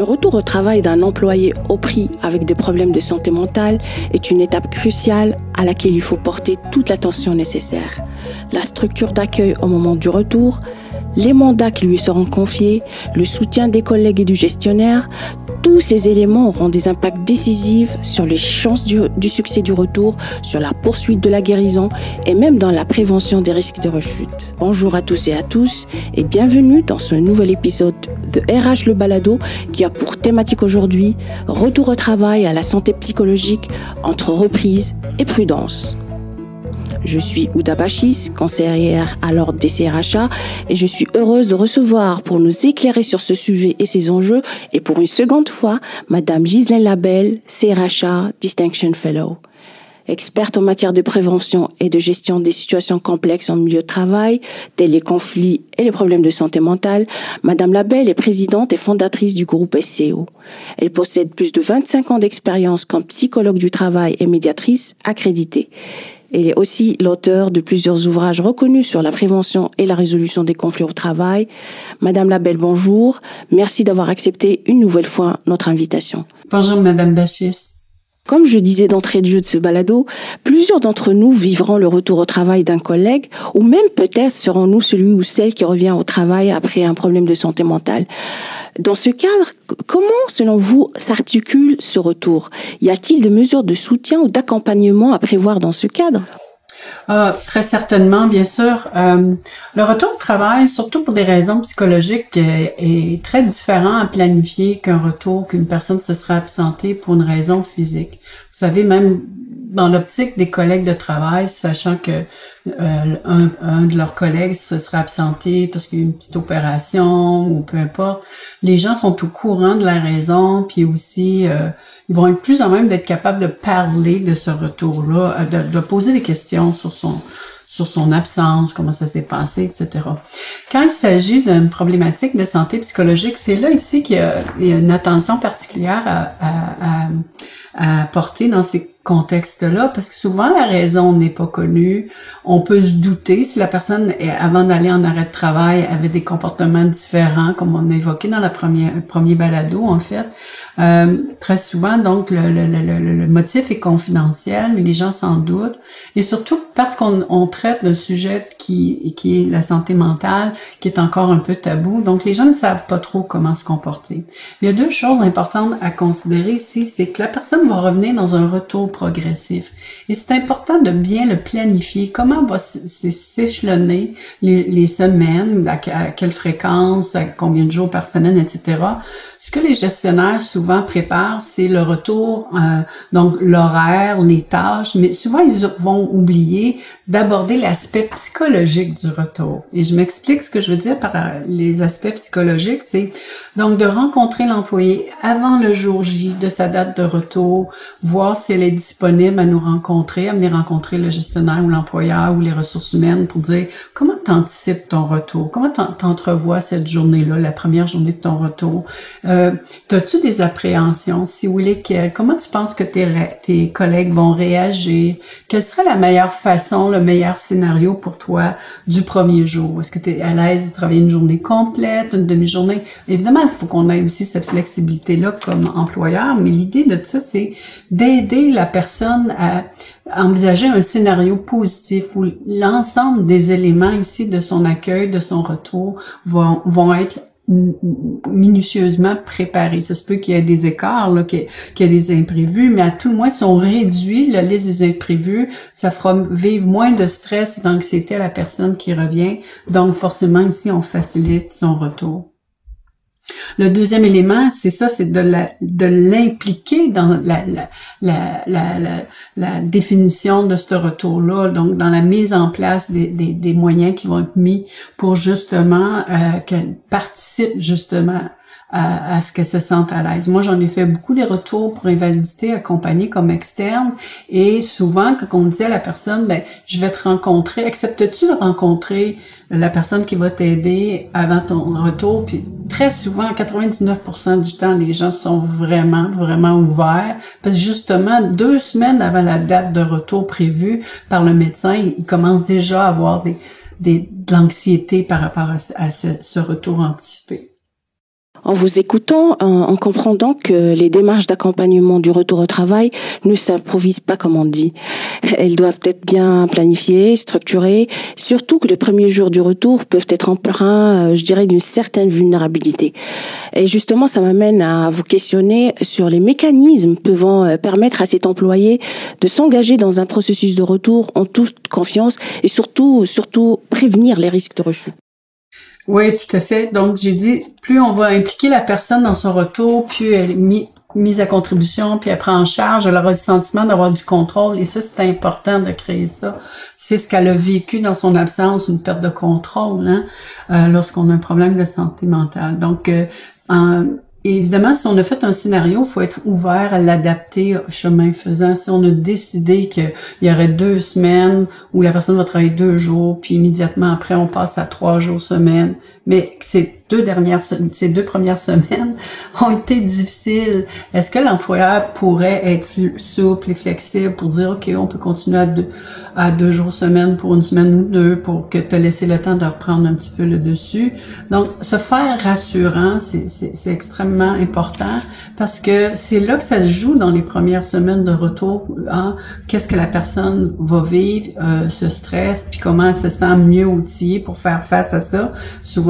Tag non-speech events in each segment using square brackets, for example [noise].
Le retour au travail d'un employé au prix avec des problèmes de santé mentale est une étape cruciale à laquelle il faut porter toute l'attention nécessaire. La structure d'accueil au moment du retour, les mandats qui lui seront confiés, le soutien des collègues et du gestionnaire, tous ces éléments auront des impacts décisifs sur les chances du, succès du retour, sur la poursuite de la guérison et même dans la prévention des risques de rechute. Bonjour à tous et à tous et bienvenue dans ce nouvel épisode de RH Le Balado qui a pour thématique aujourd'hui retour au travail à la santé psychologique entre reprise et prudence. Je suis Ouda Bachis, conseillère à l'ordre des CRHA, et je suis heureuse de recevoir pour nous éclairer sur ce sujet et ses enjeux, et pour une seconde fois, Madame Gisèle Labelle, CRHA Distinction Fellow. Experte en matière de prévention et de gestion des situations complexes en milieu de travail, tels les conflits et les problèmes de santé mentale, Madame Labelle est présidente et fondatrice du groupe SCO. Elle possède plus de 25 ans d'expérience comme psychologue du travail et médiatrice accréditée. Elle est aussi l'auteur de plusieurs ouvrages reconnus sur la prévention et la résolution des conflits au travail. Madame Labelle, bonjour. Merci d'avoir accepté une nouvelle fois notre invitation. Bonjour, Madame Bachis. Comme je disais d'entrée de jeu de ce balado, plusieurs d'entre nous vivront le retour au travail d'un collègue, ou même peut-être serons-nous celui ou celle qui revient au travail après un problème de santé mentale. Dans ce cadre, comment, selon vous, s'articule ce retour? Y a-t-il des mesures de soutien ou d'accompagnement à prévoir dans ce cadre? Ah, très certainement, bien sûr. Euh, le retour au travail, surtout pour des raisons psychologiques, est, très différent à planifier qu'un retour qu'une personne se sera absentée pour une raison physique. Vous savez, même dans l'optique des collègues de travail, sachant que euh, un, de leurs collègues se serait absenté parce qu'il y a une petite opération ou peu importe, les gens sont au courant de la raison, puis aussi euh, ils vont être plus en même d'être capables de parler de ce retour-là, euh, de, de, poser des questions sur son sur son absence, comment ça s'est passé, etc. Quand il s'agit d'une problématique de santé psychologique, c'est là ici qu'il y, a une attention particulière à, à, à, à porter dans ces contexte-là, parce que souvent la raison n'est pas connue. On peut se douter si la personne, avant d'aller en arrêt de travail, avait des comportements différents, comme on a évoqué dans la première, premier balado, en fait. Euh, très souvent, donc, le, le, le, le, motif est confidentiel, mais les gens s'en doutent. Et surtout parce qu'on on traite d'un sujet qui, qui est la santé mentale, qui est encore un peu tabou. Donc, les gens ne savent pas trop comment se comporter. Il y a deux choses importantes à considérer ici, c'est que la personne va revenir dans un retour Et c'est important de bien le planifier. Comment va s'échelonner les, les, semaines, à, quelle fréquence, à combien de jours par semaine, etc. Ce que les gestionnaires souvent préparent, c'est le retour, euh, donc l'horaire, les tâches, mais souvent ils vont oublier d'aborder l'aspect psychologique du retour. Et je m'explique ce que je veux dire par euh, les aspects psychologiques, c'est donc de rencontrer l'employé avant le jour J de sa date de retour, voir si elle est disponible à nous rencontrer, à venir rencontrer le gestionnaire ou l'employeur ou les ressources humaines pour dire comment t'anticipes ton retour, comment t'entrevois cette journée-là, la première journée de ton retour? Euh, As-tu des appréhensions? Si oui, lesquelles? Comment tu penses que tes, tes collègues vont réagir? Quelle serait la meilleure façon, le meilleur scénario pour toi du premier jour? Est-ce que tu es à l'aise de travailler une journée complète, une demi-journée? Évidemment, il faut qu'on ait aussi cette flexibilité-là comme employeur, mais l'idée de ça, c'est d'aider la personne à envisager un scénario positif où l'ensemble des éléments ici de son accueil, de son retour vont, vont être minutieusement préparés. Ça se peut qu'il y ait des écarts, qu'il y ait des imprévus, mais à tout le moins, si on réduit la liste des imprévus, ça fera vivre moins de stress et d'anxiété à la personne qui revient. Donc, forcément, ici, on facilite son retour. Le deuxième élément, c'est ça, c'est de l'impliquer dans la, définition de ce retour-là, donc dans la mise en place des, des, moyens qui vont être mis pour justement euh, qu'elle participe justement à, ce qu'elle se sente à l'aise. Moi, j'en ai fait beaucoup des retours pour invalidité accompagnée comme externe et souvent, quand on dit à la personne, ben, je vais te rencontrer, acceptes-tu de rencontrer la personne qui va t'aider avant ton retour? Puis très souvent, 99% du temps, les gens sont vraiment, vraiment ouverts parce que justement, deux semaines avant la date de retour prévue par le médecin, ils commencent déjà à avoir des, des, de l'anxiété par rapport à, ce retour anticipé. En vous écoutant, on comprend donc que les démarches d'accompagnement du retour au travail ne s'improvisent pas comme on dit. Elles doivent être bien planifiées, structurées, surtout que les premiers jours du retour peuvent être empreints, euh, je dirais, d'une certaine vulnérabilité. Et justement, ça m'amène à vous questionner sur les mécanismes pouvant euh, permettre à cet employé de s'engager dans un processus de retour en toute confiance et surtout, surtout prévenir les risques de rechute. Oui, tout à fait. Donc, j'ai dit, plus on va impliquer la personne dans son retour, plus elle est mise à contribution, puis elle prend en charge, elle aura le sentiment d'avoir du contrôle. Et ça, c'est important de créer ça. C'est ce qu'elle a vécu dans son absence, une perte de contrôle, hein, euh, lorsqu'on a un problème de santé mentale. Donc, euh, évidemment, si on a fait un scénario, il faut être ouvert à l'adapter chemin faisant. Si on a décidé qu'il y aurait deux semaines où la personne va travailler deux jours, puis immédiatement après, on passe à trois jours semaine, mais ces deux dernières, ces deux premières semaines [laughs] ont été difficiles. Est-ce que l'employeur pourrait être souple et flexible pour dire, OK, on peut continuer à deux, à deux jours semaine pour une semaine ou deux pour que te laisser le temps de reprendre un petit peu le dessus? Donc, se faire rassurant, c'est extrêmement important parce que c'est là que ça se joue dans les premières semaines de retour. Hein? Qu'est-ce que la personne va vivre, euh, ce stress, puis comment elle se sent mieux outillée pour faire face à ça?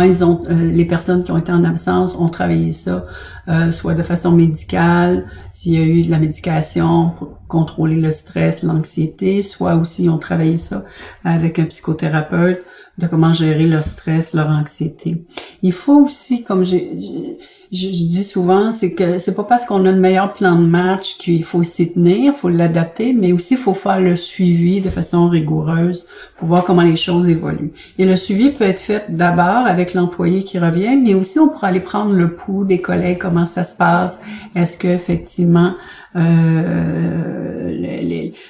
Ils ont, euh, les personnes qui ont été en absence ont travaillé ça, euh, soit de façon médicale, s'il y a eu de la médication pour contrôler le stress, l'anxiété, soit aussi ils ont travaillé ça avec un psychothérapeute de comment gérer leur stress, leur anxiété. Il faut aussi, comme j'ai je, dis souvent, c'est que c'est pas parce qu'on a le meilleur plan de match qu'il faut s'y tenir, faut l'adapter, mais aussi faut faire le suivi de façon rigoureuse pour voir comment les choses évoluent. Et le suivi peut être fait d'abord avec l'employé qui revient, mais aussi on pourra aller prendre le pouls des collègues, comment ça se passe, est-ce que effectivement euh,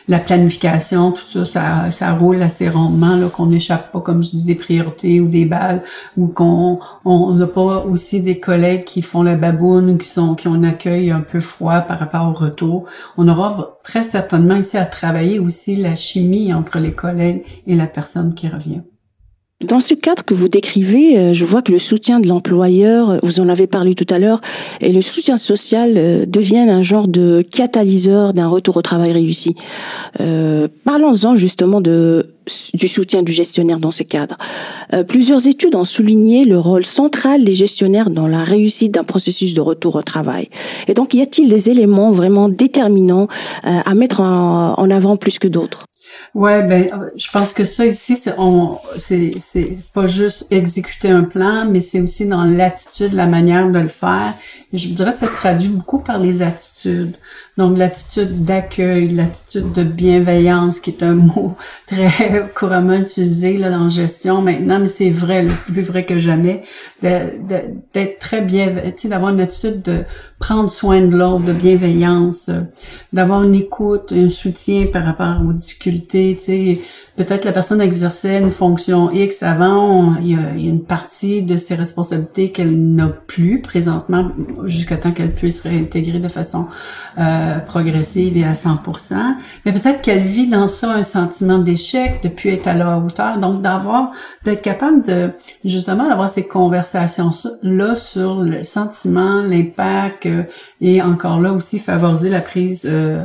la planification, tout ça, ça, ça roule assez rondement, qu'on n'échappe pas, comme je dis, des priorités ou des balles, ou qu'on on n'a pas aussi des collègues qui font la baboune ou qui sont qui ont un un peu froid par rapport au retour. On aura très certainement ici à travailler aussi la chimie entre les collègues et la personne qui revient. Dans ce cadre que vous décrivez, euh, je vois que le soutien de l'employeur, euh, vous en avez parlé tout à l'heure, et le soutien social euh, deviennent un genre de catalyseur d'un retour au travail réussi. Parlons-en justement du soutien du gestionnaire dans ce cadre. plusieurs études ont souligné le rôle central des gestionnaires dans la réussite d'un processus de retour au travail. Et donc, y a-t-il des éléments vraiment déterminants à mettre en avant plus que d'autres? Ouais, ben, je pense que ça ici, c'est on, c'est, c'est pas juste exécuter un plan, mais c'est aussi dans l'attitude, la manière de le faire. Je dirais que ça se traduit beaucoup par les attitudes. Donc, l'attitude d'accueil, l'attitude de bienveillance, qui est un [laughs] mot très couramment utilisé là, dans gestion maintenant, mais c'est vrai, le plus vrai que jamais, d'être très bien, d'avoir une attitude de prendre soin de l'autre, de bienveillance, d'avoir une écoute, un soutien par rapport aux difficultés, tu sais, peut-être la personne exerçait une fonction X avant, il y a, une partie de ses responsabilités qu'elle n'a plus présentement, jusqu'à temps qu'elle puisse réintégrer de façon euh, progressive et à 100%. Mais peut-être qu'elle vit dans ça un sentiment d'échec, de plus être à la hauteur. Donc d'avoir, d'être capable de justement d'avoir ces conversations là sur le sentiment, l'impact euh, et encore là aussi favoriser la prise euh,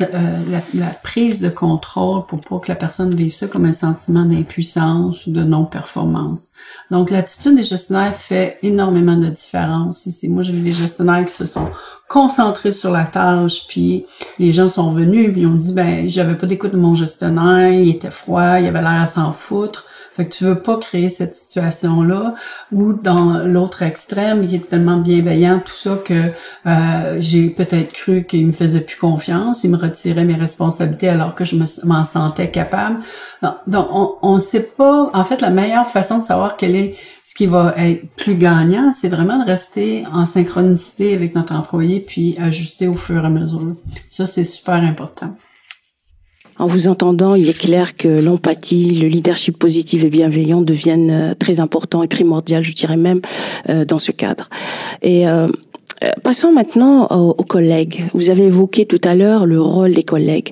euh, la, prise de contrôle pour pas que la personne vive ça comme un sentiment d'impuissance ou de non-performance. Donc, l'attitude des gestionnaires fait énormément de différence ici. Moi, j'ai vu des gestionnaires qui se sont concentrés sur la tâche, puis les gens sont venus, puis ils ont dit, ben, j'avais pas d'écoute de mon gestionnaire, il était froid, il avait l'air à s'en foutre. Fait que tu veux pas créer cette situation-là ou dans l'autre extrême, il est tellement bienveillant, tout ça, que euh, j'ai peut-être cru qu'il me faisait plus confiance, il me retirait mes responsabilités alors que je m'en sentais capable. Donc, on ne sait pas, en fait, la meilleure façon de savoir quel est ce qui va être plus gagnant, c'est vraiment de rester en synchronicité avec notre employé puis ajuster au fur et à mesure. Ça, c'est super important. En vous entendant, il est clair que l'empathie, le leadership positif et bienveillant deviennent euh, très importants et primordiaux, je dirais même, euh, dans ce cadre. Euh, passons maintenant aux, collègues. Vous avez évoqué tout à l'heure le rôle des collègues.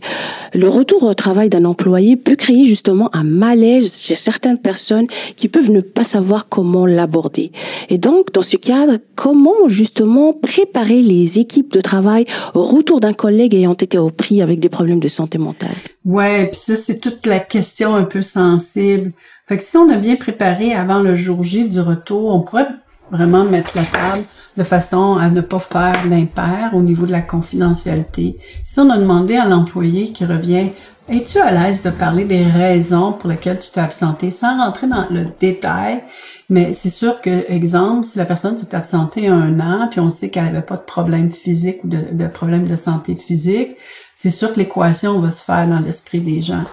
Le retour au travail d'un employé peut créer justement un malaise chez certaines personnes qui peuvent ne pas savoir comment l'aborder. Et donc, dans ce cadre, comment justement préparer les équipes de travail au retour d'un collègue ayant été au prix avec des problèmes de santé mentale? Ouais, puis ça, c'est toute la question un peu sensible. Fait que si on a bien préparé avant le jour J du retour, on pourrait vraiment mettre la table de façon à ne pas faire d'impair au niveau de la confidentialité. Si on a demandé à l'employé qui revient, es-tu à l'aise de parler des raisons pour lesquelles tu t'es absenté sans rentrer dans le détail? Mais c'est sûr que, exemple, si la personne s'est absentée un an, puis on sait qu'elle n'avait pas de problème physique ou de, problème de santé physique, c'est sûr que l'équation va se faire dans l'esprit des gens.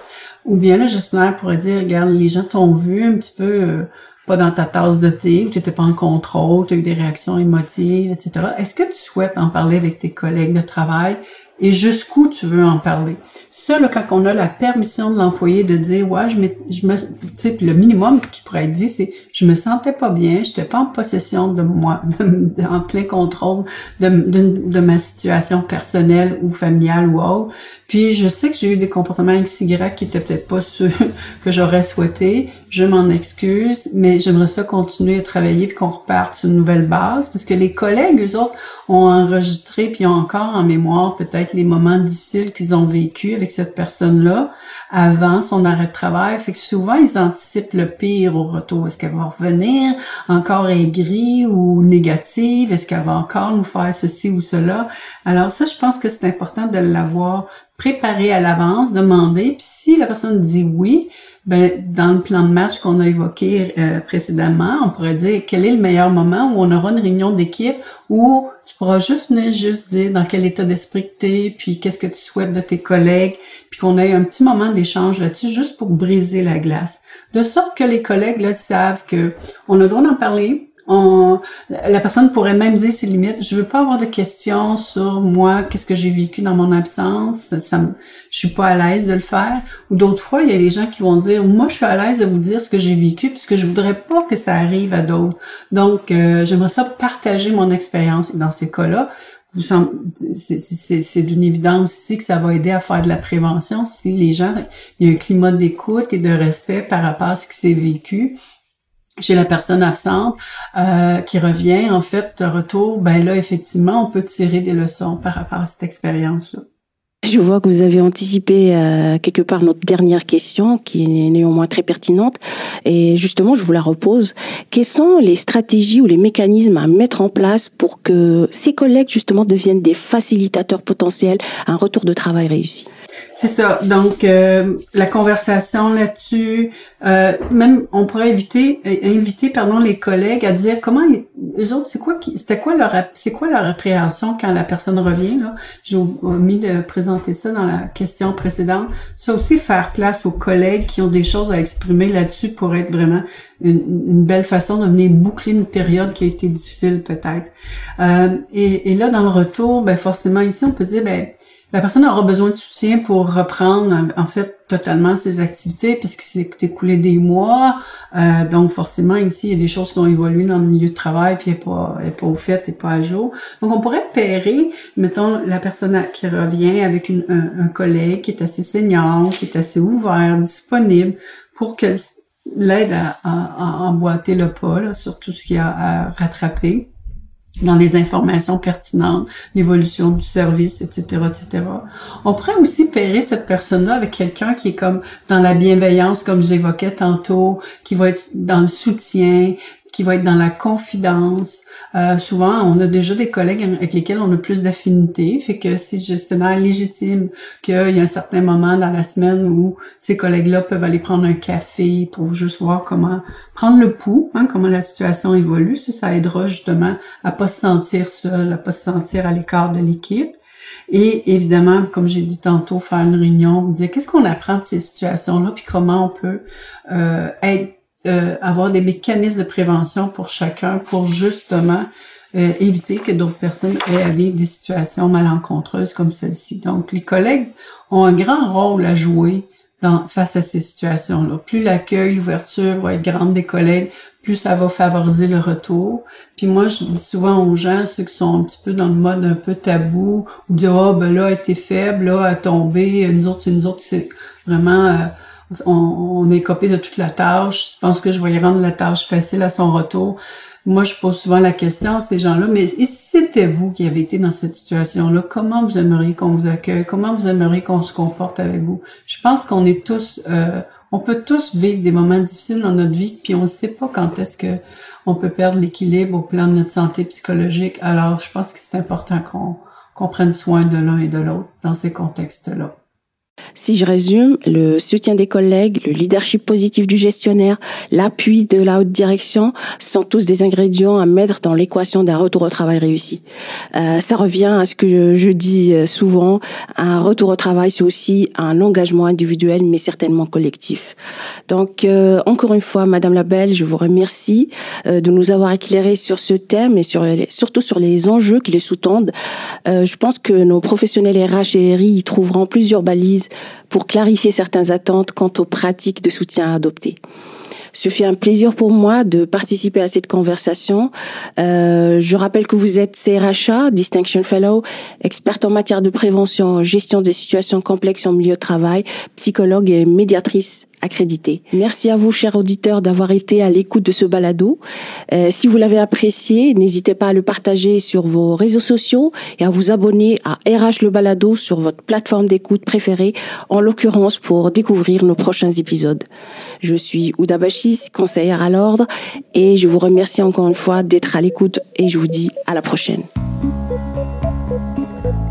Ou bien le gestionnaire pourrait dire, regarde, les gens t'ont vu un petit peu euh, pas dans ta tasse de thé, tu n'étais pas en contrôle, tu as eu des réactions émotives, etc. Est-ce que tu souhaites en parler avec tes collègues de travail et jusqu'où tu veux en parler? Ça, là, quand on a la permission de l'employé de dire, ouais, je je me, le minimum qui pourrait être dit, c'est, je me sentais pas bien, j'étais pas en possession de moi, [laughs] en plein contrôle de, de, de, ma situation personnelle ou familiale ou autre. Puis, je sais que j'ai eu des comportements XY qui étaient peut-être pas ceux [laughs] que j'aurais souhaité. Je m'en excuse, mais j'aimerais ça continuer à travailler puis qu'on reparte sur une nouvelle base, parce que les collègues, eux autres, ont enregistré puis ont encore en mémoire peut-être les moments difficiles qu'ils ont vécu cette personne-là avant son arrêt de travail. Fait que souvent, ils anticipent le pire au retour. Est-ce qu'elle va revenir encore aigrie ou négative? Est-ce qu'elle va encore nous faire ceci ou cela? Alors ça, je pense que c'est important de l'avoir préparé à l'avance, demander. Puis si la personne dit oui, ben, dans le plan de match qu'on a évoqué euh, précédemment, on pourrait dire quel est le meilleur moment où on aura une réunion d'équipe où tu pourras juste venir juste dire dans quel état d'esprit tu es, puis qu'est-ce que tu souhaites de tes collègues, puis qu'on ait un petit moment d'échange là-dessus juste pour briser la glace. De sorte que les collègues là savent que on a le droit d'en parler, on, la personne pourrait même dire ses limites. Je veux pas avoir de questions sur moi, qu'est-ce que j'ai vécu dans mon absence. Ça, je suis pas à l'aise de le faire. Ou d'autres fois, il y a des gens qui vont dire, moi, je suis à l'aise de vous dire ce que j'ai vécu puisque je voudrais pas que ça arrive à d'autres. Donc, euh, j'aimerais ça partager mon expérience. Dans ces cas-là, c'est d'une évidence ici que ça va aider à faire de la prévention si les gens, il y a un climat d'écoute et de respect par rapport à ce qui s'est vécu chez la personne absente euh, qui revient en fait de retour, ben là effectivement on peut tirer des leçons par rapport à cette expérience-là. Je vois que vous avez anticipé euh, quelque part notre dernière question, qui est néanmoins très pertinente. Et justement, je vous la repose. Quelles sont les stratégies ou les mécanismes à mettre en place pour que ces collègues, justement, deviennent des facilitateurs potentiels à un retour de travail réussi? C'est ça. Donc, euh, la conversation là-dessus, euh, même on pourrait inviter, inviter pardon, les collègues à dire comment les autres, c'est quoi c'était quoi leur, c'est quoi leur appréhension quand la personne revient là? J'ai omis de présenter ça dans la question précédente. Ça aussi faire place aux collègues qui ont des choses à exprimer là-dessus pour être vraiment une, une, belle façon de venir boucler une période qui a été difficile peut-être. Euh, et, et, là dans le retour, ben forcément ici on peut dire ben la personne aura besoin de soutien pour reprendre en fait totalement ses activités puisque c'est écoulé des mois. Euh, donc forcément ici il y a des choses qui ont évolué dans le milieu de travail puis elle n'est pas, est pas au fait, elle n'est pas à jour. Donc on pourrait pairer, mettons la personne qui revient avec un, collègue qui est assez senior, qui est assez ouvert, disponible pour qu'elle l'aide à, à, emboîter le pas sur tout ce qu'il y a à rattraper dans les informations pertinentes, l'évolution du service, etc., etc. On pourrait aussi pairer cette personne-là avec quelqu'un qui est comme dans la bienveillance, comme j'évoquais tantôt, qui va être dans le soutien, qui va être dans la confidence. Euh, souvent, on a déjà des collègues avec lesquels on a plus d'affinité, fait que c'est justement légitime qu'il y a un certain moment dans la semaine où ces collègues-là peuvent aller prendre un café pour juste voir comment prendre le pouls, hein, comment la situation évolue. Ça, ça aidera justement à pas se sentir seul, à pas se sentir à l'écart de l'équipe. Et évidemment, comme j'ai dit tantôt, faire une réunion, dire qu'est-ce qu'on apprend de ces situations-là, puis comment on peut euh, être, euh, avoir des mécanismes de prévention pour chacun, pour justement euh, éviter que d'autres personnes aient à vivre des situations malencontreuses comme celle-ci. Donc, les collègues ont un grand rôle à jouer dans, face à ces situations-là. Plus l'accueil, l'ouverture va être grande des collègues, plus ça va favoriser le retour. Puis moi, je dis souvent aux gens, ceux qui sont un petit peu dans le mode un peu tabou, ou dire, oh, ben là, elle était faible, là, elle a tombé, nous autres, c'est nous autres, c'est vraiment, euh, on, est copé de toute la tâche. Je pense que je vais rendre la tâche facile à son retour. Moi, je pose souvent la question à ces gens-là, mais si c'était vous qui avez été dans cette situation-là, comment vous aimeriez qu'on vous accueille? Comment vous aimeriez qu'on se comporte avec vous? Je pense qu'on est tous, euh, on peut tous vivre des moments difficiles dans notre vie, puis on ne sait pas quand est-ce que on peut perdre l'équilibre au plan de notre santé psychologique. Alors, je pense que c'est important qu'on qu'on prenne soin de l'un et de l'autre dans ces contextes-là. Si je résume, le soutien des collègues, le leadership positif du gestionnaire, l'appui de la haute direction sont tous des ingrédients à mettre dans l'équation d'un retour au travail réussi. Euh, ça revient à ce que je, dis euh, souvent, un retour au travail, c'est aussi un engagement individuel, mais certainement collectif. Donc, euh, encore une fois, Madame Labelle, je vous remercie euh, de nous avoir éclairé sur ce thème et sur surtout sur les enjeux qui les sous-tendent. je pense que nos professionnels RH et RI y trouveront plusieurs balises pour clarifier certaines attentes quant aux pratiques de soutien à adopter. Ce fut un plaisir pour moi de participer à cette conversation. Euh, je rappelle que vous êtes CRHA, Distinction Fellow, experte en matière de prévention, gestion des situations complexes en milieu de travail, psychologue et médiatrice Merci à vous, chers auditeurs, d'avoir été à l'écoute de ce balado. Euh, si vous l'avez apprécié, n'hésitez pas à le partager sur vos réseaux sociaux et à vous abonner à RH le balado sur votre plateforme d'écoute préférée, en l'occurrence pour découvrir nos prochains épisodes. Je suis Ouda Bachis, conseillère à l'ordre, et je vous remercie encore une fois d'être à l'écoute et je vous dis à la prochaine.